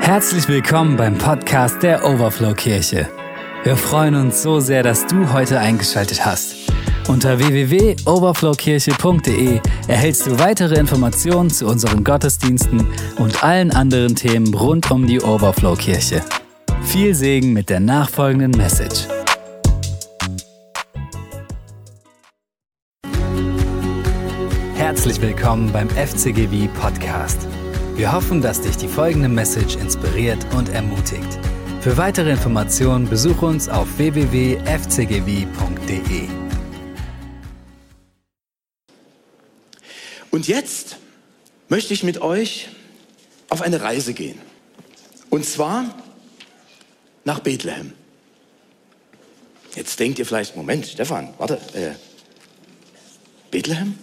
Herzlich willkommen beim Podcast der Overflow Kirche. Wir freuen uns so sehr, dass du heute eingeschaltet hast. Unter www.overflowkirche.de erhältst du weitere Informationen zu unseren Gottesdiensten und allen anderen Themen rund um die Overflow Kirche. Viel Segen mit der nachfolgenden Message. Herzlich willkommen beim FCGV Podcast. Wir hoffen, dass dich die folgende Message inspiriert und ermutigt. Für weitere Informationen besuche uns auf www.fcgv.de. Und jetzt möchte ich mit euch auf eine Reise gehen. Und zwar nach Bethlehem. Jetzt denkt ihr vielleicht, Moment, Stefan, warte, äh, Bethlehem?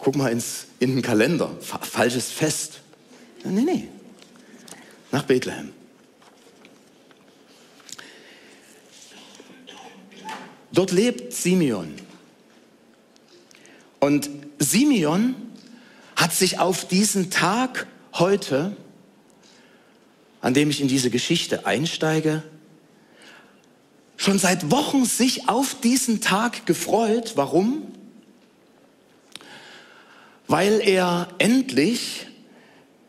Guck mal ins, in den Kalender. Fa falsches Fest. Nee, nee. Nach Bethlehem. Dort lebt Simeon. Und Simeon hat sich auf diesen Tag heute, an dem ich in diese Geschichte einsteige, schon seit Wochen sich auf diesen Tag gefreut. Warum? Weil er endlich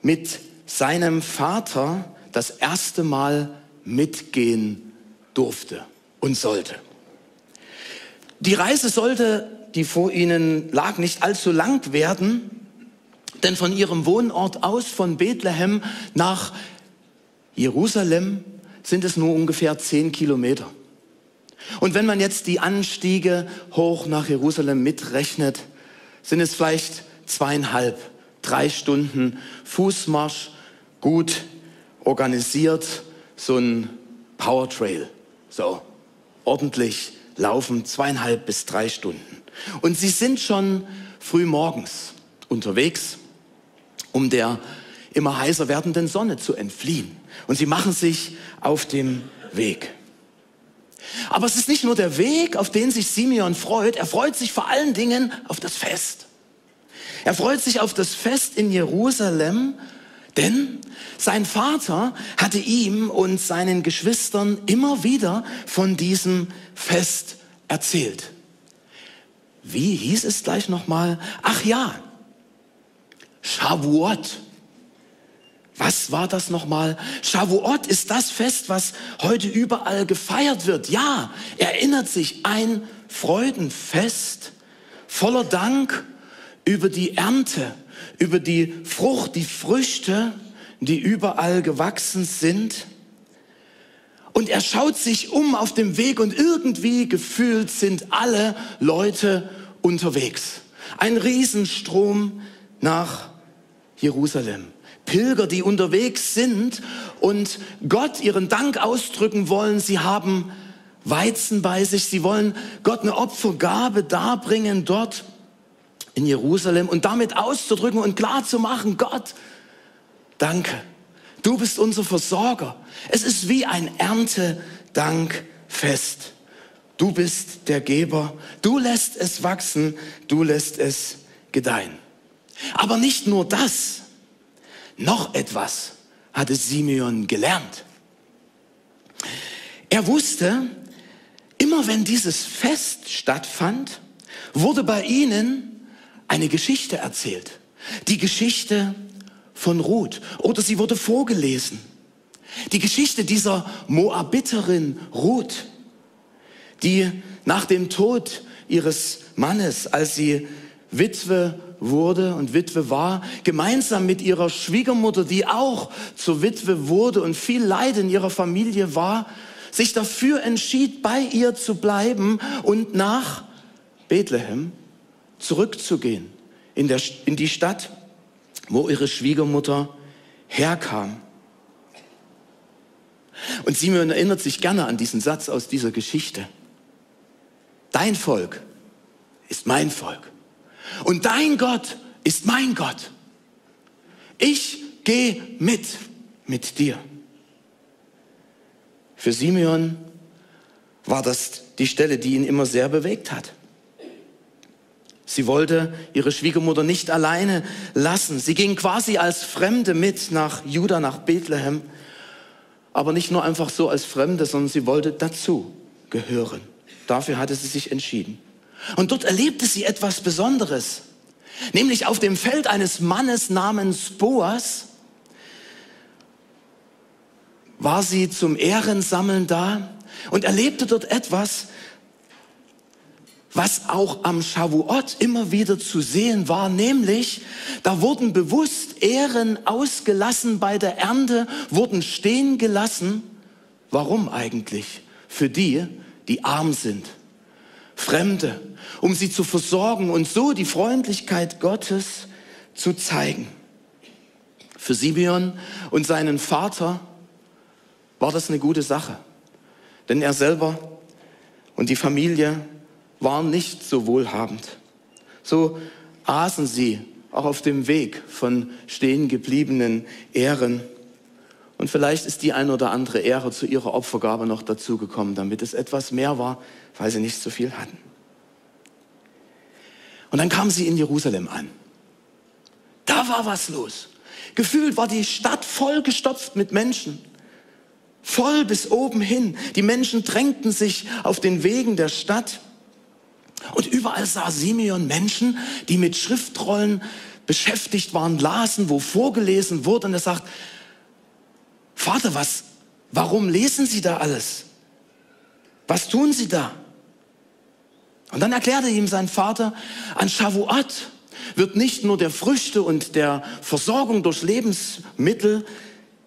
mit seinem Vater das erste Mal mitgehen durfte und sollte. Die Reise sollte, die vor ihnen lag, nicht allzu lang werden, denn von ihrem Wohnort aus von Bethlehem nach Jerusalem sind es nur ungefähr zehn Kilometer. Und wenn man jetzt die Anstiege hoch nach Jerusalem mitrechnet, sind es vielleicht zweieinhalb, drei Stunden Fußmarsch, gut organisiert, so ein Powertrail. So, ordentlich laufen, zweieinhalb bis drei Stunden. Und sie sind schon früh morgens unterwegs, um der immer heißer werdenden Sonne zu entfliehen. Und sie machen sich auf dem Weg. Aber es ist nicht nur der Weg, auf den sich Simeon freut, er freut sich vor allen Dingen auf das Fest. Er freut sich auf das Fest in Jerusalem, denn sein Vater hatte ihm und seinen Geschwistern immer wieder von diesem Fest erzählt. Wie hieß es gleich nochmal? Ach ja, Shavuot. Was war das nochmal? Shavuot ist das Fest, was heute überall gefeiert wird. Ja, erinnert sich ein Freudenfest voller Dank über die Ernte, über die Frucht, die Früchte, die überall gewachsen sind. Und er schaut sich um auf dem Weg und irgendwie gefühlt sind alle Leute unterwegs. Ein Riesenstrom nach Jerusalem. Pilger, die unterwegs sind und Gott ihren Dank ausdrücken wollen. Sie haben Weizen bei sich. Sie wollen Gott eine Opfergabe darbringen dort in Jerusalem und damit auszudrücken und klar zu machen, Gott, danke. Du bist unser Versorger. Es ist wie ein Erntedankfest. Du bist der Geber. Du lässt es wachsen. Du lässt es gedeihen. Aber nicht nur das. Noch etwas hatte Simeon gelernt. Er wusste, immer wenn dieses Fest stattfand, wurde bei ihnen eine Geschichte erzählt. Die Geschichte von Ruth. Oder sie wurde vorgelesen. Die Geschichte dieser Moabiterin Ruth, die nach dem Tod ihres Mannes, als sie Witwe wurde und Witwe war, gemeinsam mit ihrer Schwiegermutter, die auch zur Witwe wurde und viel Leid in ihrer Familie war, sich dafür entschied, bei ihr zu bleiben und nach Bethlehem zurückzugehen, in, der, in die Stadt, wo ihre Schwiegermutter herkam. Und Simeon erinnert sich gerne an diesen Satz aus dieser Geschichte. Dein Volk ist mein Volk. Und dein Gott ist mein Gott. Ich gehe mit, mit dir. Für Simeon war das die Stelle, die ihn immer sehr bewegt hat. Sie wollte ihre Schwiegermutter nicht alleine lassen. Sie ging quasi als Fremde mit nach Juda, nach Bethlehem. Aber nicht nur einfach so als Fremde, sondern sie wollte dazu gehören. Dafür hatte sie sich entschieden. Und dort erlebte sie etwas Besonderes. Nämlich auf dem Feld eines Mannes namens Boas war sie zum Ehrensammeln da und erlebte dort etwas, was auch am Shavuot immer wieder zu sehen war, nämlich da wurden bewusst Ehren ausgelassen bei der Ernte, wurden stehen gelassen. Warum eigentlich? Für die, die arm sind, Fremde, um sie zu versorgen und so die Freundlichkeit Gottes zu zeigen. Für Simeon und seinen Vater war das eine gute Sache, denn er selber und die Familie waren nicht so wohlhabend. So aßen sie auch auf dem Weg von stehen gebliebenen Ehren. Und vielleicht ist die ein oder andere Ehre zu ihrer Opfergabe noch dazugekommen, damit es etwas mehr war, weil sie nicht so viel hatten. Und dann kamen sie in Jerusalem an. Da war was los. Gefühlt war die Stadt vollgestopft mit Menschen. Voll bis oben hin. Die Menschen drängten sich auf den Wegen der Stadt. Überall sah Simeon Menschen, die mit Schriftrollen beschäftigt waren, lasen, wo vorgelesen wurde. Und er sagt, Vater, was, warum lesen Sie da alles? Was tun Sie da? Und dann erklärte ihm sein Vater, an Shavuot wird nicht nur der Früchte und der Versorgung durch Lebensmittel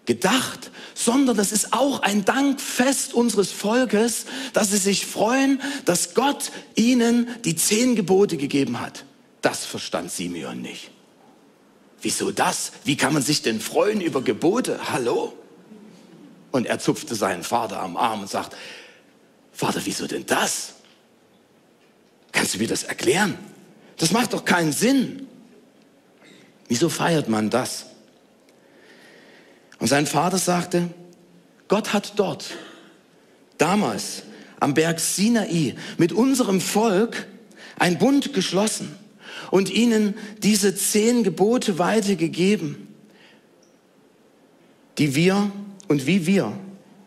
gedacht, sondern das ist auch ein Dankfest unseres Volkes, dass sie sich freuen, dass Gott ihnen die zehn Gebote gegeben hat. Das verstand Simeon nicht. Wieso das? Wie kann man sich denn freuen über Gebote? Hallo? Und er zupfte seinen Vater am Arm und sagt, Vater, wieso denn das? Kannst du mir das erklären? Das macht doch keinen Sinn. Wieso feiert man das? Und sein Vater sagte, Gott hat dort, damals am Berg Sinai, mit unserem Volk ein Bund geschlossen und ihnen diese zehn Gebote weitergegeben, die wir und wie wir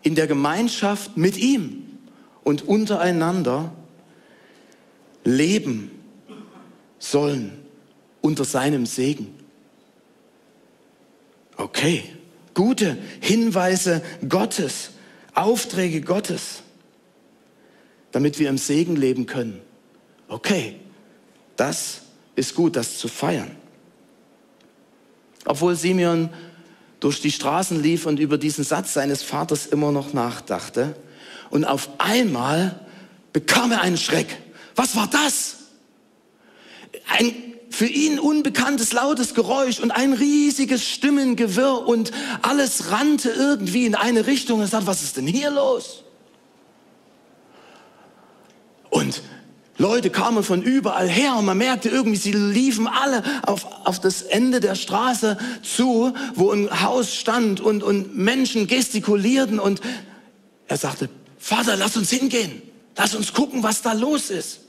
in der Gemeinschaft mit ihm und untereinander leben sollen unter seinem Segen. Okay gute Hinweise Gottes, Aufträge Gottes, damit wir im Segen leben können. Okay, das ist gut, das zu feiern. Obwohl Simeon durch die Straßen lief und über diesen Satz seines Vaters immer noch nachdachte, und auf einmal bekam er einen Schreck. Was war das? Ein für ihn unbekanntes lautes Geräusch und ein riesiges Stimmengewirr und alles rannte irgendwie in eine Richtung. Er sagt, was ist denn hier los? Und Leute kamen von überall her und man merkte irgendwie, sie liefen alle auf, auf das Ende der Straße zu, wo ein Haus stand und, und Menschen gestikulierten und er sagte, Vater, lass uns hingehen, lass uns gucken, was da los ist.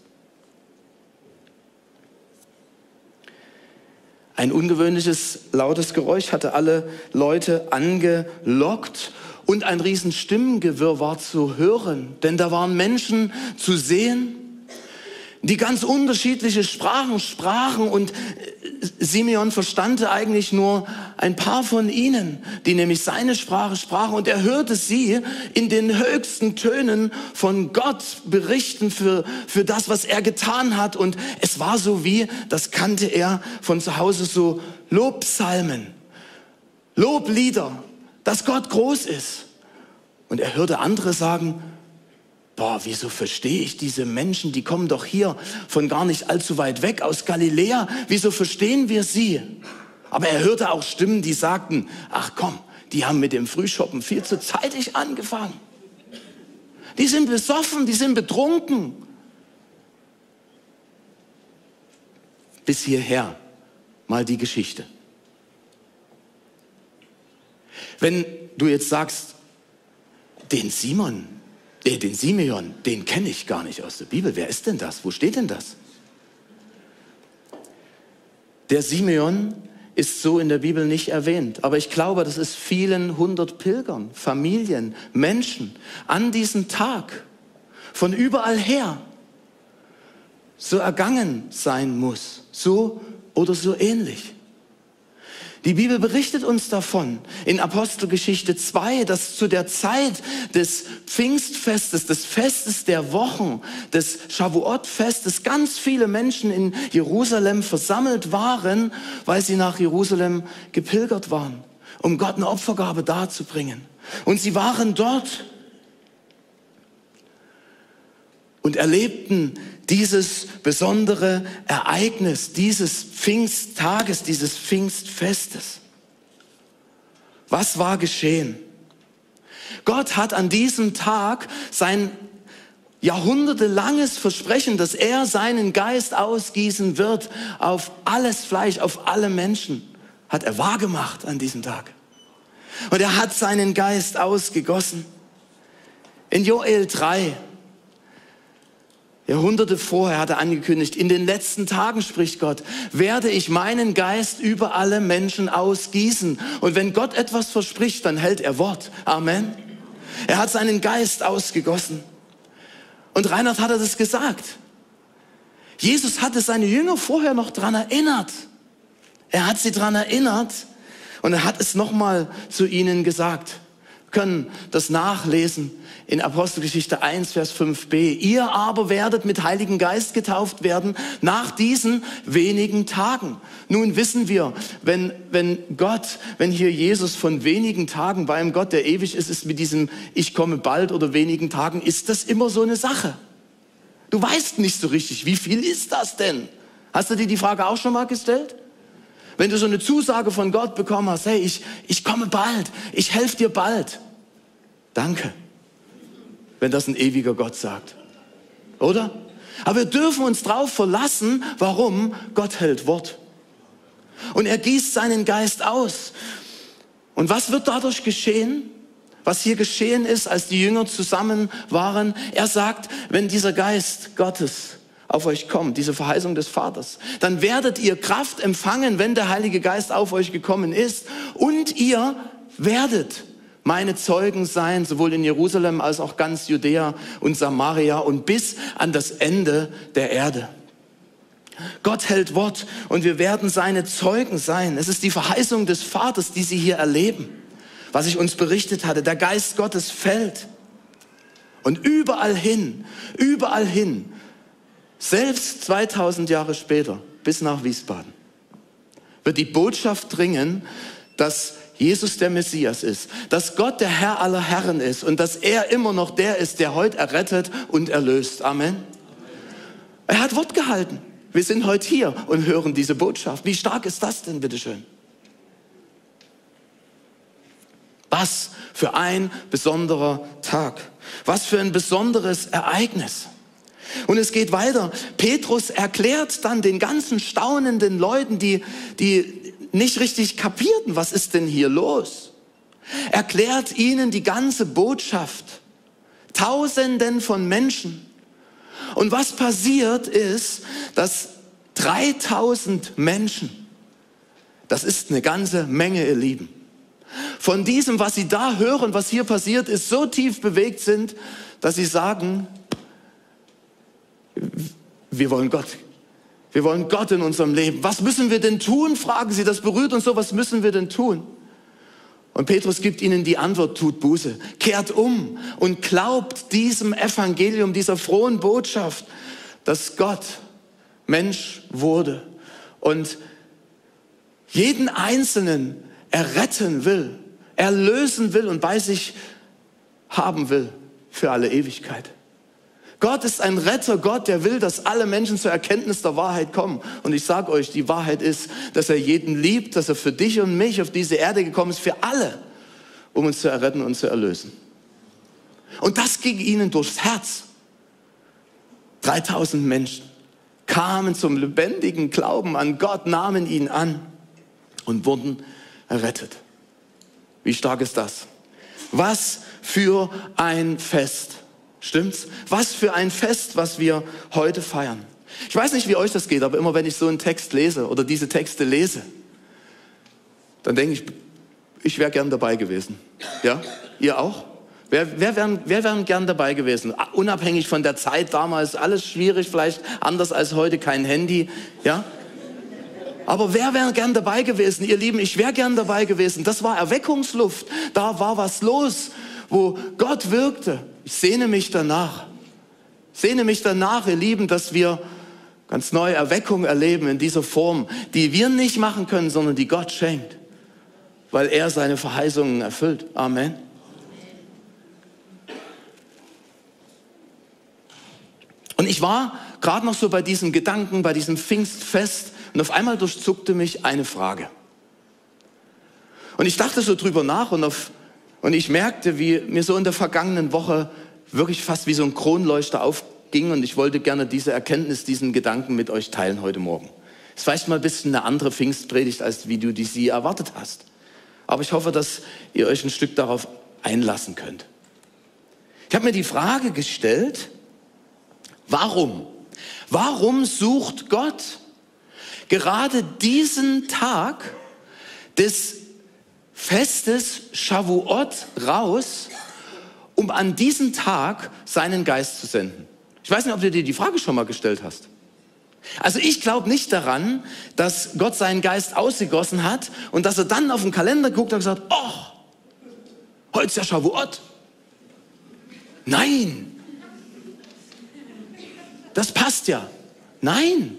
Ein ungewöhnliches, lautes Geräusch hatte alle Leute angelockt und ein riesen Stimmengewirr war zu hören, denn da waren Menschen zu sehen, die ganz unterschiedliche Sprachen sprachen und Simeon verstand eigentlich nur ein paar von ihnen, die nämlich seine Sprache sprachen und er hörte sie in den höchsten Tönen von Gott berichten für, für das, was er getan hat und es war so wie, das kannte er von zu Hause so Lobpsalmen, Loblieder, dass Gott groß ist. Und er hörte andere sagen, boah, wieso verstehe ich diese Menschen, die kommen doch hier von gar nicht allzu weit weg aus Galiläa, wieso verstehen wir sie? Aber er hörte auch Stimmen, die sagten, ach komm, die haben mit dem Frühschoppen viel zu zeitig angefangen. Die sind besoffen, die sind betrunken. Bis hierher mal die Geschichte. Wenn du jetzt sagst, den Simon, äh, den Simeon, den kenne ich gar nicht aus der Bibel. Wer ist denn das? Wo steht denn das? Der Simeon ist so in der Bibel nicht erwähnt. Aber ich glaube, dass es vielen hundert Pilgern, Familien, Menschen an diesem Tag von überall her so ergangen sein muss. So oder so ähnlich. Die Bibel berichtet uns davon in Apostelgeschichte 2, dass zu der Zeit des Pfingstfestes, des Festes der Wochen, des Shavuot-Festes ganz viele Menschen in Jerusalem versammelt waren, weil sie nach Jerusalem gepilgert waren, um Gott eine Opfergabe darzubringen. Und sie waren dort und erlebten dieses besondere Ereignis, dieses Pfingsttages, dieses Pfingstfestes. Was war geschehen? Gott hat an diesem Tag sein jahrhundertelanges Versprechen, dass er seinen Geist ausgießen wird auf alles Fleisch, auf alle Menschen, hat er wahrgemacht an diesem Tag. Und er hat seinen Geist ausgegossen. In Joel 3, Jahrhunderte vorher hat er angekündigt, in den letzten Tagen, spricht Gott, werde ich meinen Geist über alle Menschen ausgießen. Und wenn Gott etwas verspricht, dann hält er Wort. Amen. Er hat seinen Geist ausgegossen. Und Reinhard hat er das gesagt. Jesus hatte seine Jünger vorher noch dran erinnert. Er hat sie dran erinnert und er hat es nochmal zu ihnen gesagt können das nachlesen in Apostelgeschichte 1, Vers 5b. Ihr aber werdet mit Heiligen Geist getauft werden nach diesen wenigen Tagen. Nun wissen wir, wenn, wenn Gott, wenn hier Jesus von wenigen Tagen bei einem Gott, der ewig ist, ist mit diesem Ich komme bald oder wenigen Tagen, ist das immer so eine Sache. Du weißt nicht so richtig, wie viel ist das denn? Hast du dir die Frage auch schon mal gestellt? Wenn du so eine Zusage von Gott bekommen hast, hey, ich, ich komme bald, ich helfe dir bald. Danke, wenn das ein ewiger Gott sagt. Oder? Aber wir dürfen uns darauf verlassen, warum Gott hält Wort. Und er gießt seinen Geist aus. Und was wird dadurch geschehen? Was hier geschehen ist, als die Jünger zusammen waren, er sagt, wenn dieser Geist Gottes auf euch kommt, diese Verheißung des Vaters, dann werdet ihr Kraft empfangen, wenn der Heilige Geist auf euch gekommen ist und ihr werdet meine Zeugen sein, sowohl in Jerusalem als auch ganz Judäa und Samaria und bis an das Ende der Erde. Gott hält Wort und wir werden seine Zeugen sein. Es ist die Verheißung des Vaters, die sie hier erleben, was ich uns berichtet hatte. Der Geist Gottes fällt. Und überall hin, überall hin selbst 2000 Jahre später, bis nach Wiesbaden, wird die Botschaft dringen, dass Jesus der Messias ist, dass Gott der Herr aller Herren ist und dass er immer noch der ist, der heute errettet und erlöst. Amen. Er hat Wort gehalten. Wir sind heute hier und hören diese Botschaft. Wie stark ist das denn, bitteschön? Was für ein besonderer Tag. Was für ein besonderes Ereignis. Und es geht weiter. Petrus erklärt dann den ganzen staunenden Leuten, die, die nicht richtig kapierten, was ist denn hier los? Erklärt ihnen die ganze Botschaft. Tausenden von Menschen. Und was passiert ist, dass 3000 Menschen, das ist eine ganze Menge, ihr Lieben, von diesem, was sie da hören, was hier passiert ist, so tief bewegt sind, dass sie sagen, wir wollen Gott. Wir wollen Gott in unserem Leben. Was müssen wir denn tun? Fragen sie. Das berührt uns so. Was müssen wir denn tun? Und Petrus gibt ihnen die Antwort, tut Buße, kehrt um und glaubt diesem Evangelium, dieser frohen Botschaft, dass Gott Mensch wurde und jeden Einzelnen erretten will, erlösen will und bei sich haben will für alle Ewigkeit. Gott ist ein Retter, Gott, der will, dass alle Menschen zur Erkenntnis der Wahrheit kommen. Und ich sage euch, die Wahrheit ist, dass er jeden liebt, dass er für dich und mich auf diese Erde gekommen ist, für alle, um uns zu erretten und zu erlösen. Und das ging ihnen durchs Herz. 3000 Menschen kamen zum lebendigen Glauben an Gott, nahmen ihn an und wurden errettet. Wie stark ist das? Was für ein Fest. Stimmt's? Was für ein Fest, was wir heute feiern. Ich weiß nicht, wie euch das geht, aber immer wenn ich so einen Text lese oder diese Texte lese, dann denke ich, ich wäre gern dabei gewesen. Ja? Ihr auch? Wer, wer wären, wer wären gern dabei gewesen? Unabhängig von der Zeit damals, alles schwierig, vielleicht anders als heute, kein Handy. Ja? Aber wer wäre gern dabei gewesen? Ihr Lieben, ich wäre gern dabei gewesen. Das war Erweckungsluft. Da war was los, wo Gott wirkte. Sehne mich danach. sehne mich danach, ihr Lieben, dass wir ganz neue Erweckung erleben in dieser Form, die wir nicht machen können, sondern die Gott schenkt, weil er seine Verheißungen erfüllt. Amen. Und ich war gerade noch so bei diesem Gedanken, bei diesem Pfingstfest und auf einmal durchzuckte mich eine Frage. Und ich dachte so drüber nach und, auf, und ich merkte, wie mir so in der vergangenen Woche wirklich fast wie so ein Kronleuchter aufging und ich wollte gerne diese Erkenntnis, diesen Gedanken mit euch teilen heute Morgen. Es ist vielleicht mal ein bisschen eine andere Pfingstpredigt, als wie du die sie erwartet hast. Aber ich hoffe, dass ihr euch ein Stück darauf einlassen könnt. Ich habe mir die Frage gestellt, warum? Warum sucht Gott gerade diesen Tag des Festes Shavuot raus, um an diesen Tag seinen Geist zu senden? Ich weiß nicht, ob du dir die Frage schon mal gestellt hast. Also ich glaube nicht daran, dass Gott seinen Geist ausgegossen hat und dass er dann auf den Kalender guckt und gesagt, oh, heute ist ja Shavuot. Nein, das passt ja. Nein.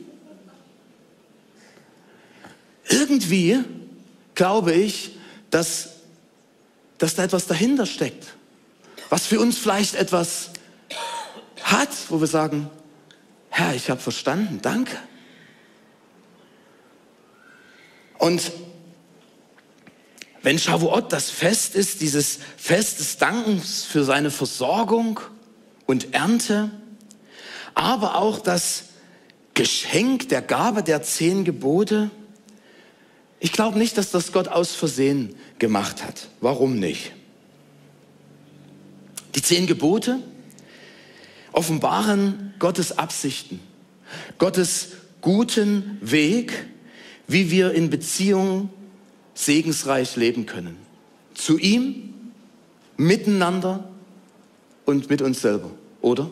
Irgendwie glaube ich, dass, dass da etwas dahinter steckt, was für uns vielleicht etwas hat, wo wir sagen, Herr, ich habe verstanden, danke. Und wenn Shavuot das Fest ist, dieses Fest des Dankens für seine Versorgung und Ernte, aber auch das Geschenk der Gabe der zehn Gebote, ich glaube nicht, dass das Gott aus Versehen gemacht hat. Warum nicht? Die zehn Gebote offenbaren Gottes Absichten, Gottes guten Weg, wie wir in Beziehung segensreich leben können. Zu ihm, miteinander und mit uns selber, oder?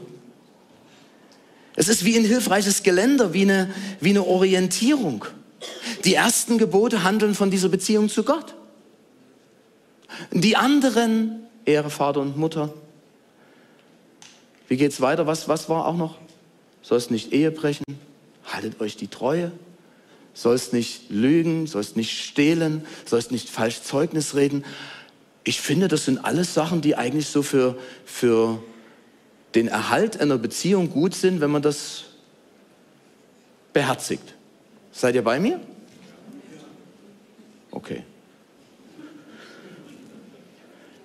Es ist wie ein hilfreiches Geländer, wie eine, wie eine Orientierung. Die ersten Gebote handeln von dieser Beziehung zu Gott. Die anderen, Ehre Vater und Mutter. Wie geht's weiter? Was, was war auch noch? Sollst nicht Ehe brechen? Haltet euch die Treue. Sollst nicht lügen, sollst nicht stehlen, sollst nicht falsch Zeugnis reden. Ich finde, das sind alles Sachen, die eigentlich so für, für den Erhalt einer Beziehung gut sind, wenn man das beherzigt. Seid ihr bei mir? Okay.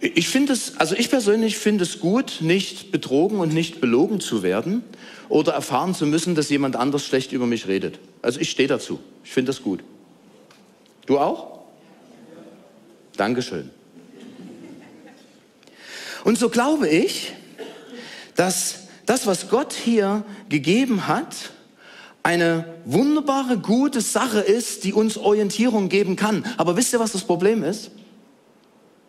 Ich finde es, also ich persönlich finde es gut, nicht betrogen und nicht belogen zu werden oder erfahren zu müssen, dass jemand anders schlecht über mich redet. Also ich stehe dazu. Ich finde das gut. Du auch? Dankeschön. Und so glaube ich, dass das, was Gott hier gegeben hat, eine wunderbare, gute Sache ist, die uns Orientierung geben kann. Aber wisst ihr, was das Problem ist?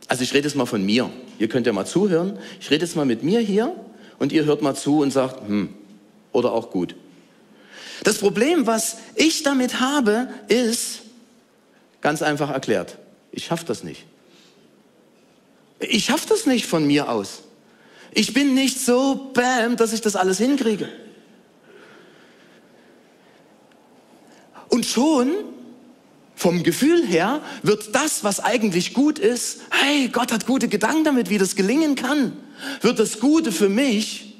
Also ich rede jetzt mal von mir. Ihr könnt ja mal zuhören. Ich rede jetzt mal mit mir hier und ihr hört mal zu und sagt, hm, oder auch gut. Das Problem, was ich damit habe, ist ganz einfach erklärt. Ich schaffe das nicht. Ich schaffe das nicht von mir aus. Ich bin nicht so bam, dass ich das alles hinkriege. Und schon vom Gefühl her wird das, was eigentlich gut ist, hey, Gott hat gute Gedanken damit, wie das gelingen kann, wird das Gute für mich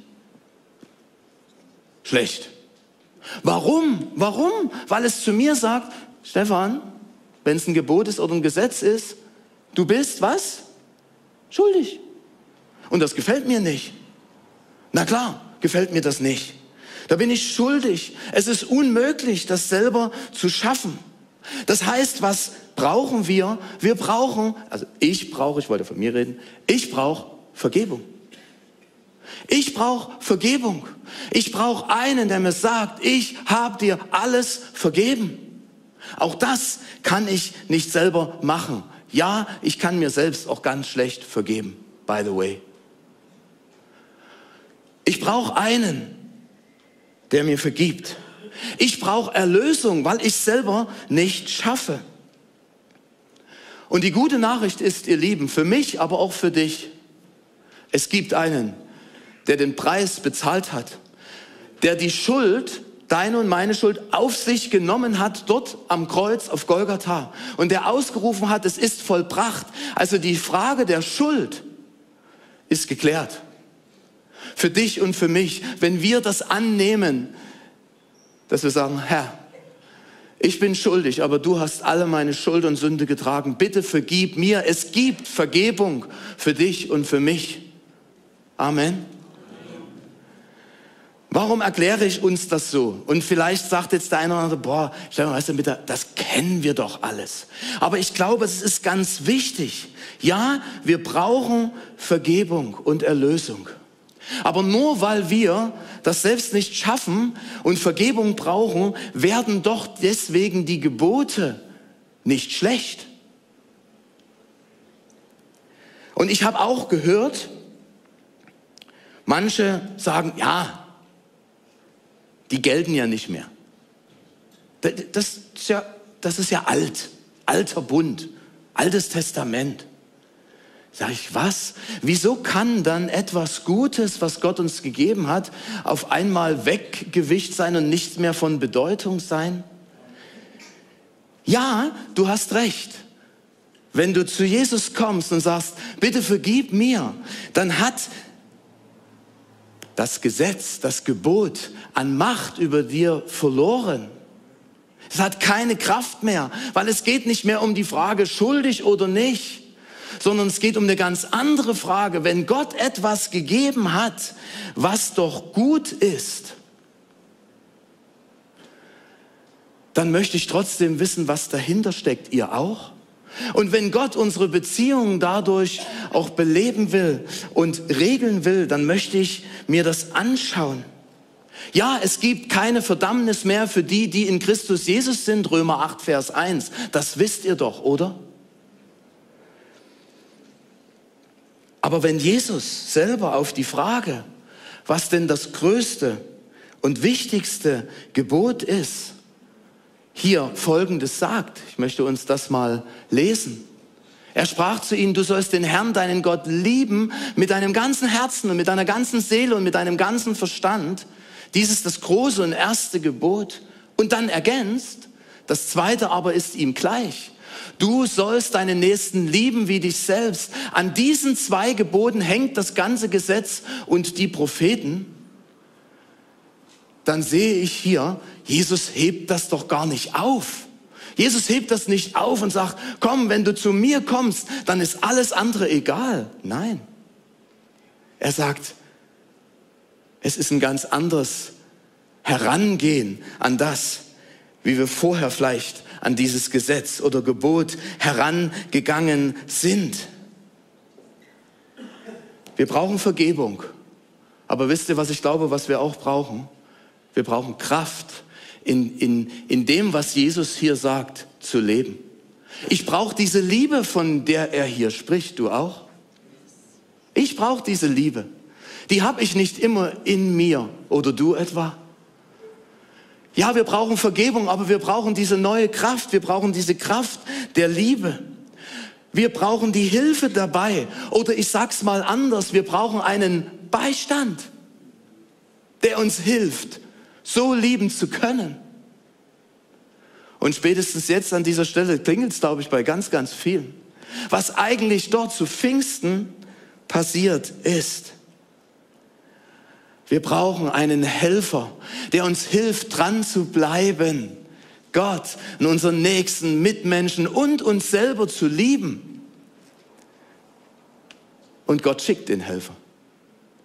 schlecht. Warum? Warum? Weil es zu mir sagt, Stefan, wenn es ein Gebot ist oder ein Gesetz ist, du bist was? Schuldig. Und das gefällt mir nicht. Na klar, gefällt mir das nicht. Da bin ich schuldig. Es ist unmöglich, das selber zu schaffen. Das heißt, was brauchen wir? Wir brauchen, also ich brauche, ich wollte von mir reden, ich brauche Vergebung. Ich brauche Vergebung. Ich brauche einen, der mir sagt, ich habe dir alles vergeben. Auch das kann ich nicht selber machen. Ja, ich kann mir selbst auch ganz schlecht vergeben, by the way. Ich brauche einen, der mir vergibt. Ich brauche Erlösung, weil ich selber nicht schaffe. Und die gute Nachricht ist, ihr Lieben, für mich, aber auch für dich, es gibt einen, der den Preis bezahlt hat, der die Schuld, deine und meine Schuld, auf sich genommen hat, dort am Kreuz auf Golgatha. Und der ausgerufen hat, es ist vollbracht. Also die Frage der Schuld ist geklärt. Für dich und für mich, wenn wir das annehmen, dass wir sagen, Herr, ich bin schuldig, aber du hast alle meine Schuld und Sünde getragen. Bitte vergib mir. Es gibt Vergebung für dich und für mich. Amen. Warum erkläre ich uns das so? Und vielleicht sagt jetzt der eine oder andere, boah, Stefan, weißt du, das kennen wir doch alles. Aber ich glaube, es ist ganz wichtig. Ja, wir brauchen Vergebung und Erlösung. Aber nur weil wir das selbst nicht schaffen und Vergebung brauchen, werden doch deswegen die Gebote nicht schlecht. Und ich habe auch gehört, manche sagen, ja, die gelten ja nicht mehr. Das ist ja, das ist ja alt, alter Bund, altes Testament. Sag ich, was? Wieso kann dann etwas Gutes, was Gott uns gegeben hat, auf einmal weggewischt sein und nichts mehr von Bedeutung sein? Ja, du hast recht. Wenn du zu Jesus kommst und sagst, bitte vergib mir, dann hat das Gesetz, das Gebot an Macht über dir verloren. Es hat keine Kraft mehr, weil es geht nicht mehr um die Frage schuldig oder nicht sondern es geht um eine ganz andere Frage. Wenn Gott etwas gegeben hat, was doch gut ist, dann möchte ich trotzdem wissen, was dahinter steckt. Ihr auch? Und wenn Gott unsere Beziehungen dadurch auch beleben will und regeln will, dann möchte ich mir das anschauen. Ja, es gibt keine Verdammnis mehr für die, die in Christus Jesus sind, Römer 8, Vers 1. Das wisst ihr doch, oder? Aber wenn Jesus selber auf die Frage, was denn das größte und wichtigste Gebot ist, hier Folgendes sagt, ich möchte uns das mal lesen. Er sprach zu ihnen, du sollst den Herrn, deinen Gott, lieben mit deinem ganzen Herzen und mit deiner ganzen Seele und mit deinem ganzen Verstand. Dies ist das große und erste Gebot. Und dann ergänzt, das zweite aber ist ihm gleich. Du sollst deinen Nächsten lieben wie dich selbst. An diesen zwei Geboten hängt das ganze Gesetz und die Propheten. Dann sehe ich hier, Jesus hebt das doch gar nicht auf. Jesus hebt das nicht auf und sagt, komm, wenn du zu mir kommst, dann ist alles andere egal. Nein. Er sagt, es ist ein ganz anderes Herangehen an das, wie wir vorher vielleicht an dieses Gesetz oder Gebot herangegangen sind. Wir brauchen Vergebung. Aber wisst ihr, was ich glaube, was wir auch brauchen? Wir brauchen Kraft, in, in, in dem, was Jesus hier sagt, zu leben. Ich brauche diese Liebe, von der er hier spricht. Du auch? Ich brauche diese Liebe. Die habe ich nicht immer in mir. Oder du etwa? Ja, wir brauchen Vergebung, aber wir brauchen diese neue Kraft. Wir brauchen diese Kraft der Liebe. Wir brauchen die Hilfe dabei. Oder ich sag's mal anders, wir brauchen einen Beistand, der uns hilft, so lieben zu können. Und spätestens jetzt an dieser Stelle klingelt es, glaube ich, bei ganz, ganz vielen. Was eigentlich dort zu Pfingsten passiert ist. Wir brauchen einen Helfer, der uns hilft, dran zu bleiben, Gott und unseren nächsten Mitmenschen und uns selber zu lieben. Und Gott schickt den Helfer.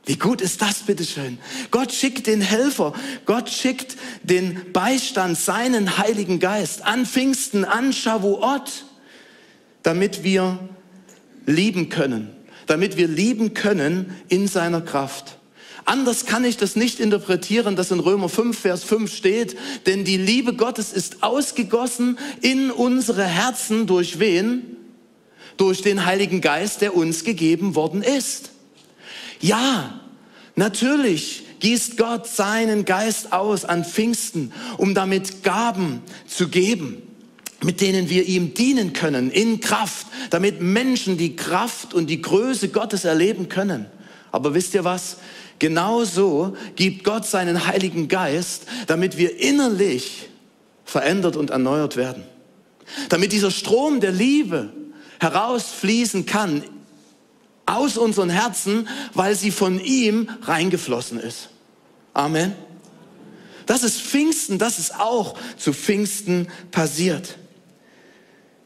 Wie gut ist das, bitteschön? Gott schickt den Helfer. Gott schickt den Beistand, seinen Heiligen Geist an Pfingsten, an Shavuot, damit wir lieben können. Damit wir lieben können in seiner Kraft. Anders kann ich das nicht interpretieren, dass in Römer 5, Vers 5 steht, denn die Liebe Gottes ist ausgegossen in unsere Herzen durch wen? Durch den Heiligen Geist, der uns gegeben worden ist. Ja, natürlich gießt Gott seinen Geist aus an Pfingsten, um damit Gaben zu geben, mit denen wir ihm dienen können, in Kraft, damit Menschen die Kraft und die Größe Gottes erleben können. Aber wisst ihr was? Genauso gibt Gott seinen Heiligen Geist, damit wir innerlich verändert und erneuert werden. Damit dieser Strom der Liebe herausfließen kann aus unseren Herzen, weil sie von ihm reingeflossen ist. Amen. Das ist Pfingsten, das ist auch zu Pfingsten passiert.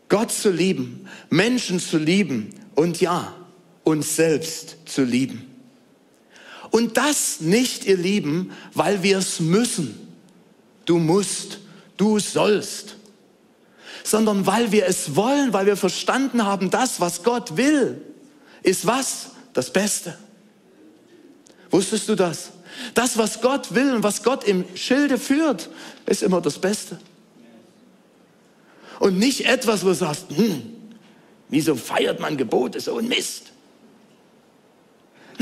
Gott zu lieben, Menschen zu lieben und ja, uns selbst zu lieben. Und das nicht, ihr Lieben, weil wir es müssen. Du musst, du sollst. Sondern weil wir es wollen, weil wir verstanden haben, das, was Gott will, ist was? Das Beste. Wusstest du das? Das, was Gott will und was Gott im Schilde führt, ist immer das Beste. Und nicht etwas, wo du sagst, hm, wieso feiert man Gebote, so ein Mist.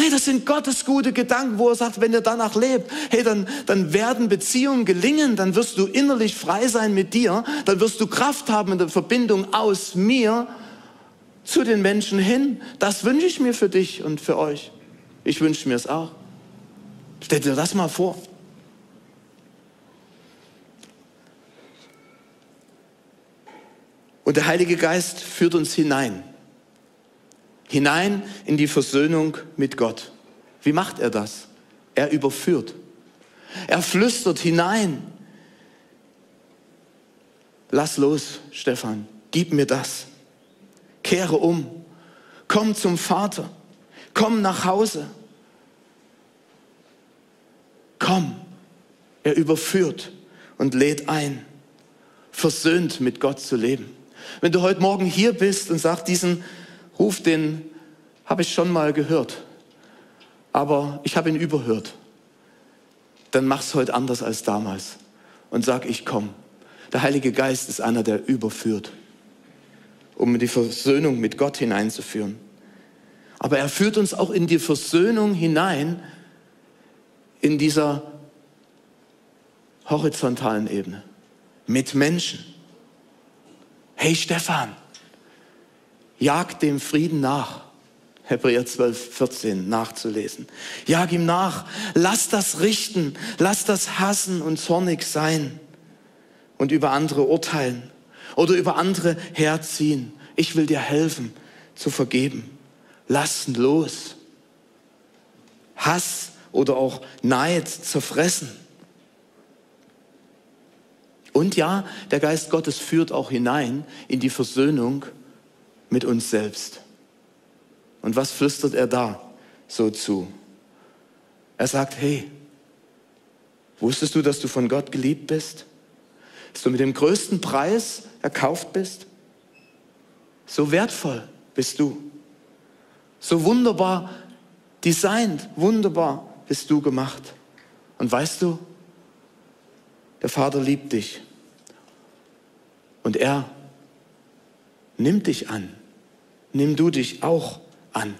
Nee, das sind Gottes gute Gedanken, wo er sagt, wenn ihr danach lebt, hey, dann, dann werden Beziehungen gelingen, dann wirst du innerlich frei sein mit dir, dann wirst du Kraft haben in der Verbindung aus mir zu den Menschen hin. Das wünsche ich mir für dich und für euch. Ich wünsche mir es auch. Stell dir das mal vor. Und der Heilige Geist führt uns hinein. Hinein in die Versöhnung mit Gott. Wie macht er das? Er überführt. Er flüstert hinein. Lass los, Stefan. Gib mir das. Kehre um. Komm zum Vater. Komm nach Hause. Komm. Er überführt und lädt ein, versöhnt mit Gott zu leben. Wenn du heute Morgen hier bist und sagst, diesen Ruf, den habe ich schon mal gehört, aber ich habe ihn überhört, dann mach es heute anders als damals und sag, ich komme. Der Heilige Geist ist einer, der überführt um die Versöhnung mit Gott hineinzuführen. Aber er führt uns auch in die Versöhnung hinein, in dieser horizontalen Ebene, mit Menschen. Hey Stefan, jag dem Frieden nach. Hebräer 12, 14 nachzulesen. Jag ihm nach, lass das richten, lass das hassen und zornig sein und über andere urteilen oder über andere herziehen. Ich will dir helfen zu vergeben. Lass los. Hass oder auch Neid zerfressen. Und ja, der Geist Gottes führt auch hinein in die Versöhnung mit uns selbst. Und was flüstert er da so zu? Er sagt, hey, wusstest du, dass du von Gott geliebt bist? Dass du mit dem größten Preis erkauft bist? So wertvoll bist du. So wunderbar designt, wunderbar bist du gemacht. Und weißt du, der Vater liebt dich. Und er nimmt dich an. Nimm du dich auch an.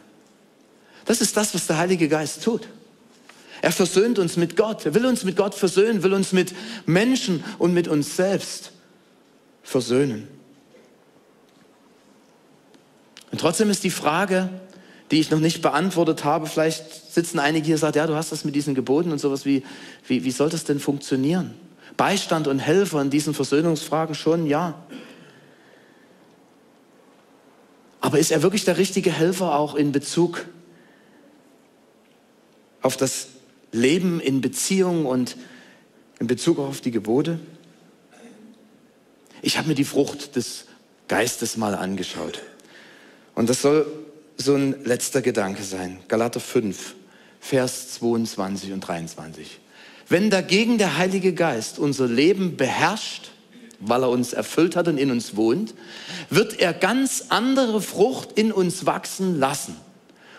Das ist das, was der Heilige Geist tut. Er versöhnt uns mit Gott. Er will uns mit Gott versöhnen, will uns mit Menschen und mit uns selbst versöhnen. Und trotzdem ist die Frage, die ich noch nicht beantwortet habe, vielleicht sitzen einige hier und sagen, ja, du hast das mit diesen Geboten und sowas, wie, wie, wie soll das denn funktionieren? Beistand und Helfer in diesen Versöhnungsfragen schon, ja. Aber ist er wirklich der richtige Helfer auch in Bezug auf das Leben in Beziehung und in Bezug auf die Gebote? Ich habe mir die Frucht des Geistes mal angeschaut. Und das soll so ein letzter Gedanke sein. Galater 5, Vers 22 und 23. Wenn dagegen der Heilige Geist unser Leben beherrscht, weil er uns erfüllt hat und in uns wohnt, wird er ganz andere Frucht in uns wachsen lassen.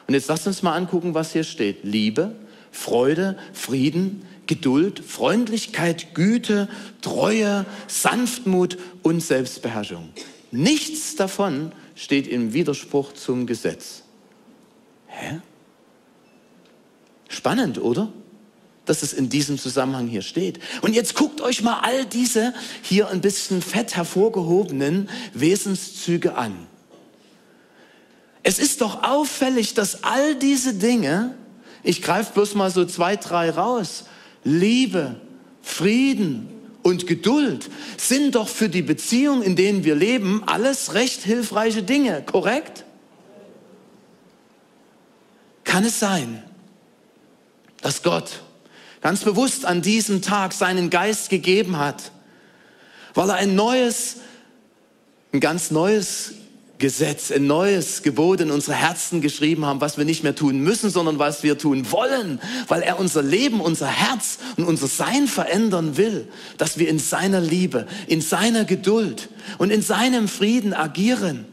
Und jetzt lasst uns mal angucken, was hier steht. Liebe, Freude, Frieden, Geduld, Freundlichkeit, Güte, Treue, Sanftmut und Selbstbeherrschung. Nichts davon steht im Widerspruch zum Gesetz. Hä? Spannend, oder? Dass es in diesem Zusammenhang hier steht. Und jetzt guckt euch mal all diese hier ein bisschen fett hervorgehobenen Wesenszüge an. Es ist doch auffällig, dass all diese Dinge, ich greife bloß mal so zwei, drei raus, Liebe, Frieden und Geduld sind doch für die Beziehung, in denen wir leben, alles recht hilfreiche Dinge, korrekt? Kann es sein, dass Gott ganz bewusst an diesem Tag seinen Geist gegeben hat, weil er ein neues, ein ganz neues Gesetz, ein neues Gebot in unsere Herzen geschrieben haben, was wir nicht mehr tun müssen, sondern was wir tun wollen, weil er unser Leben, unser Herz und unser Sein verändern will, dass wir in seiner Liebe, in seiner Geduld und in seinem Frieden agieren.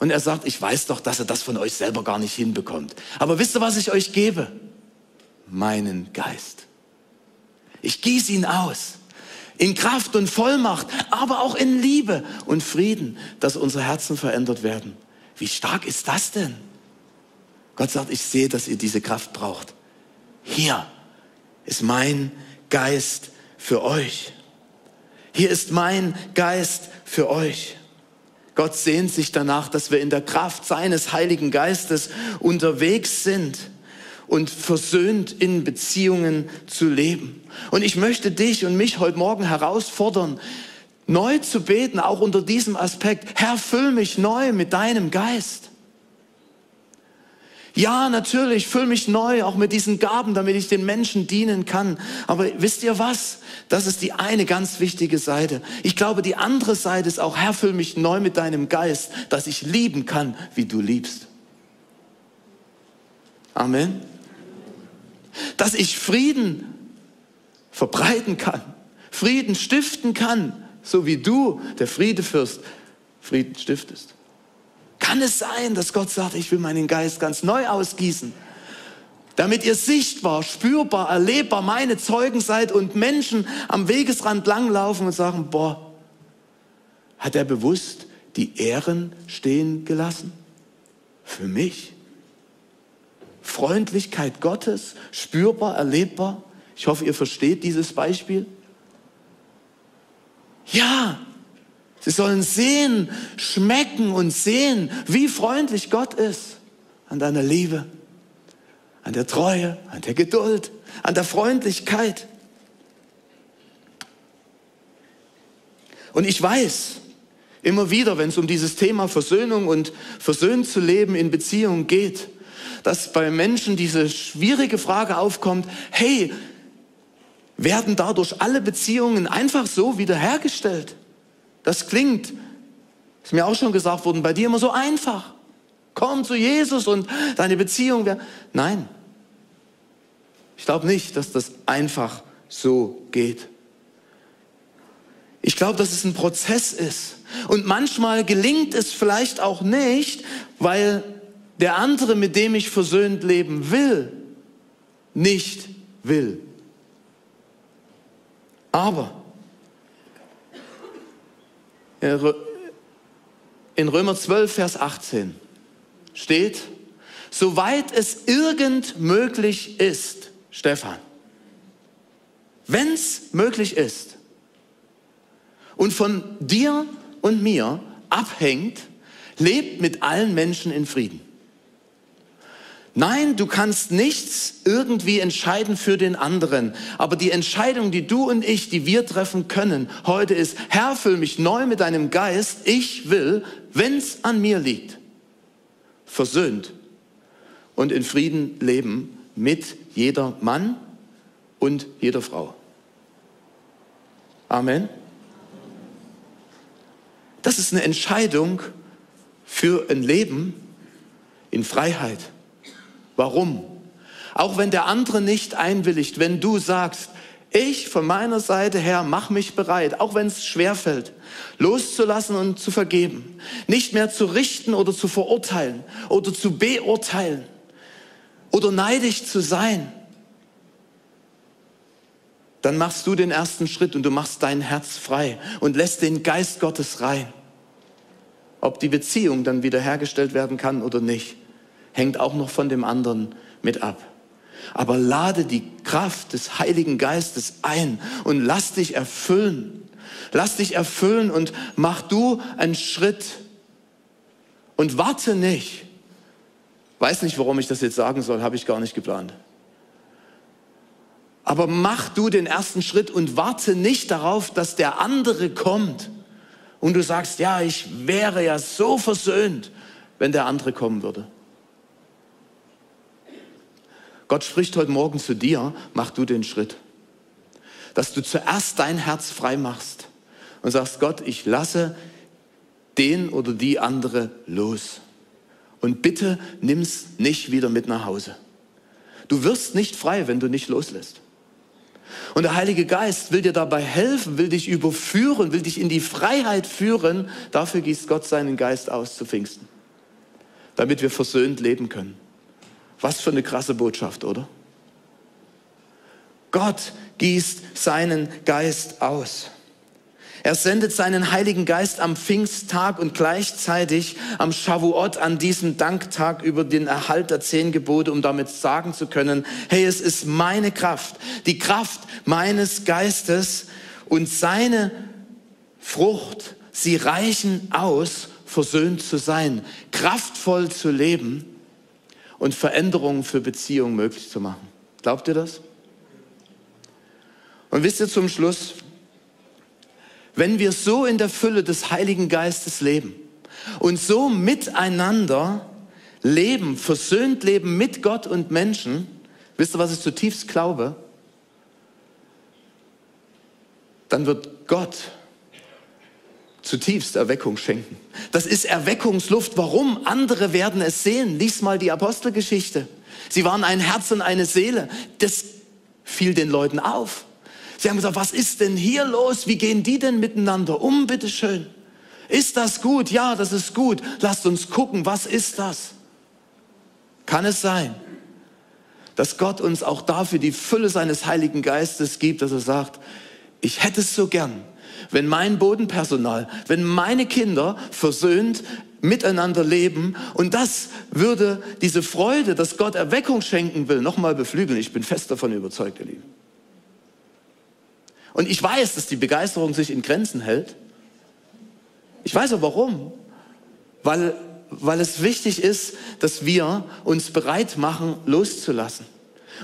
Und er sagt, ich weiß doch, dass er das von euch selber gar nicht hinbekommt. Aber wisst ihr, was ich euch gebe? Meinen Geist. Ich gieße ihn aus in Kraft und Vollmacht, aber auch in Liebe und Frieden, dass unsere Herzen verändert werden. Wie stark ist das denn? Gott sagt, ich sehe, dass ihr diese Kraft braucht. Hier ist mein Geist für euch. Hier ist mein Geist für euch. Gott sehnt sich danach, dass wir in der Kraft seines Heiligen Geistes unterwegs sind und versöhnt in Beziehungen zu leben. Und ich möchte dich und mich heute Morgen herausfordern, neu zu beten, auch unter diesem Aspekt. Herr, füll mich neu mit deinem Geist. Ja, natürlich, füll mich neu, auch mit diesen Gaben, damit ich den Menschen dienen kann. Aber wisst ihr was? Das ist die eine ganz wichtige Seite. Ich glaube, die andere Seite ist auch, Herr, füll mich neu mit deinem Geist, dass ich lieben kann, wie du liebst. Amen dass ich Frieden verbreiten kann, Frieden stiften kann, so wie du, der Friedefürst, Frieden stiftest. Kann es sein, dass Gott sagt, ich will meinen Geist ganz neu ausgießen, damit ihr sichtbar, spürbar, erlebbar meine Zeugen seid und Menschen am Wegesrand langlaufen und sagen, boah, hat er bewusst die Ehren stehen gelassen? Für mich? Freundlichkeit Gottes spürbar, erlebbar? Ich hoffe, ihr versteht dieses Beispiel. Ja, sie sollen sehen, schmecken und sehen, wie freundlich Gott ist an deiner Liebe, an der Treue, an der Geduld, an der Freundlichkeit. Und ich weiß, immer wieder, wenn es um dieses Thema Versöhnung und versöhnt zu leben in Beziehungen geht, dass bei Menschen diese schwierige Frage aufkommt, hey, werden dadurch alle Beziehungen einfach so wiederhergestellt? Das klingt, ist mir auch schon gesagt worden, bei dir immer so einfach. Komm zu Jesus und deine Beziehung wäre. Nein, ich glaube nicht, dass das einfach so geht. Ich glaube, dass es ein Prozess ist. Und manchmal gelingt es vielleicht auch nicht, weil der andere, mit dem ich versöhnt leben will, nicht will. Aber in Römer 12, Vers 18 steht, soweit es irgend möglich ist, Stefan, wenn es möglich ist und von dir und mir abhängt, lebt mit allen Menschen in Frieden. Nein, du kannst nichts irgendwie entscheiden für den anderen. Aber die Entscheidung, die du und ich, die wir treffen können heute ist, Herr, füll mich neu mit deinem Geist. Ich will, wenn es an mir liegt, versöhnt und in Frieden leben mit jeder Mann und jeder Frau. Amen. Das ist eine Entscheidung für ein Leben in Freiheit. Warum? Auch wenn der andere nicht einwilligt, wenn du sagst, ich von meiner Seite her mach mich bereit, auch wenn es schwer fällt, loszulassen und zu vergeben, nicht mehr zu richten oder zu verurteilen oder zu beurteilen oder neidisch zu sein. dann machst du den ersten Schritt und du machst dein Herz frei und lässt den Geist Gottes rein. Ob die Beziehung dann wiederhergestellt werden kann oder nicht, hängt auch noch von dem anderen mit ab. Aber lade die Kraft des Heiligen Geistes ein und lass dich erfüllen. Lass dich erfüllen und mach du einen Schritt und warte nicht. Weiß nicht, warum ich das jetzt sagen soll, habe ich gar nicht geplant. Aber mach du den ersten Schritt und warte nicht darauf, dass der andere kommt. Und du sagst, ja, ich wäre ja so versöhnt, wenn der andere kommen würde. Gott spricht heute Morgen zu dir, mach du den Schritt. Dass du zuerst dein Herz frei machst und sagst, Gott, ich lasse den oder die andere los. Und bitte nimm's nicht wieder mit nach Hause. Du wirst nicht frei, wenn du nicht loslässt. Und der Heilige Geist will dir dabei helfen, will dich überführen, will dich in die Freiheit führen. Dafür gießt Gott seinen Geist aus zu Pfingsten, damit wir versöhnt leben können. Was für eine krasse Botschaft, oder? Gott gießt seinen Geist aus. Er sendet seinen Heiligen Geist am Pfingsttag und gleichzeitig am Shavuot, an diesem Danktag über den Erhalt der zehn Gebote, um damit sagen zu können, hey, es ist meine Kraft, die Kraft meines Geistes und seine Frucht, sie reichen aus, versöhnt zu sein, kraftvoll zu leben und Veränderungen für Beziehungen möglich zu machen. Glaubt ihr das? Und wisst ihr zum Schluss, wenn wir so in der Fülle des Heiligen Geistes leben und so miteinander leben, versöhnt leben mit Gott und Menschen, wisst ihr, was ich zutiefst glaube? Dann wird Gott zutiefst Erweckung schenken. Das ist Erweckungsluft. Warum? Andere werden es sehen. Lies mal die Apostelgeschichte. Sie waren ein Herz und eine Seele. Das fiel den Leuten auf. Sie haben gesagt, was ist denn hier los? Wie gehen die denn miteinander um, bitteschön? Ist das gut? Ja, das ist gut. Lasst uns gucken, was ist das? Kann es sein, dass Gott uns auch dafür die Fülle seines Heiligen Geistes gibt, dass er sagt, ich hätte es so gern, wenn mein Bodenpersonal, wenn meine Kinder versöhnt miteinander leben und das würde diese Freude, dass Gott Erweckung schenken will, nochmal beflügeln. Ich bin fest davon überzeugt, ihr Lieben. Und ich weiß, dass die Begeisterung sich in Grenzen hält. Ich weiß auch warum. Weil, weil es wichtig ist, dass wir uns bereit machen, loszulassen.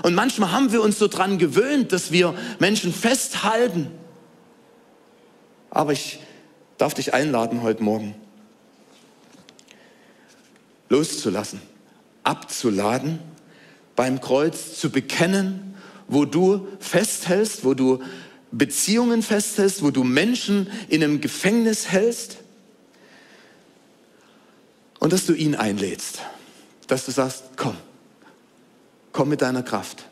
Und manchmal haben wir uns so dran gewöhnt, dass wir Menschen festhalten. Aber ich darf dich einladen heute Morgen, loszulassen, abzuladen, beim Kreuz zu bekennen, wo du festhältst, wo du Beziehungen festhältst, wo du Menschen in einem Gefängnis hältst und dass du ihn einlädst, dass du sagst, komm, komm mit deiner Kraft,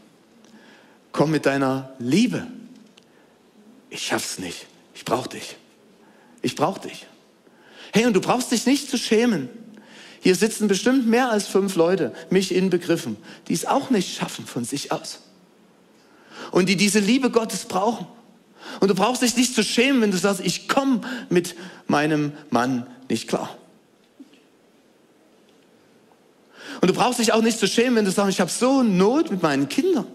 komm mit deiner Liebe. Ich schaff's nicht, ich brauch dich, ich brauch dich. Hey, und du brauchst dich nicht zu schämen. Hier sitzen bestimmt mehr als fünf Leute, mich inbegriffen, die es auch nicht schaffen von sich aus. Und die diese Liebe Gottes brauchen. Und du brauchst dich nicht zu schämen, wenn du sagst, ich komme mit meinem Mann nicht klar. Und du brauchst dich auch nicht zu schämen, wenn du sagst, ich habe so Not mit meinen Kindern.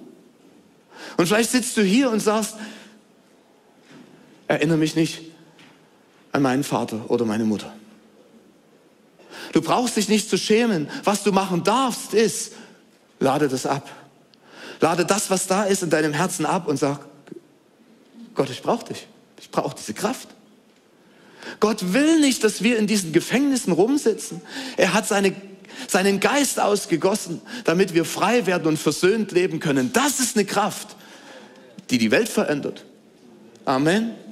Und vielleicht sitzt du hier und sagst, erinnere mich nicht an meinen Vater oder meine Mutter. Du brauchst dich nicht zu schämen. Was du machen darfst, ist, lade das ab. Lade das, was da ist, in deinem Herzen ab und sag, Gott, ich brauche dich. Ich brauche diese Kraft. Gott will nicht, dass wir in diesen Gefängnissen rumsitzen. Er hat seine, seinen Geist ausgegossen, damit wir frei werden und versöhnt leben können. Das ist eine Kraft, die die Welt verändert. Amen.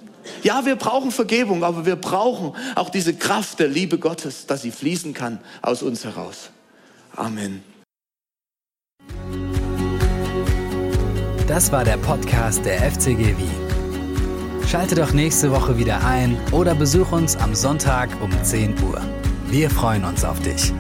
Ja, wir brauchen Vergebung, aber wir brauchen auch diese Kraft der Liebe Gottes, dass sie fließen kann aus uns heraus. Amen. Das war der Podcast der FCG Wien. Schalte doch nächste Woche wieder ein oder besuch uns am Sonntag um 10 Uhr. Wir freuen uns auf dich.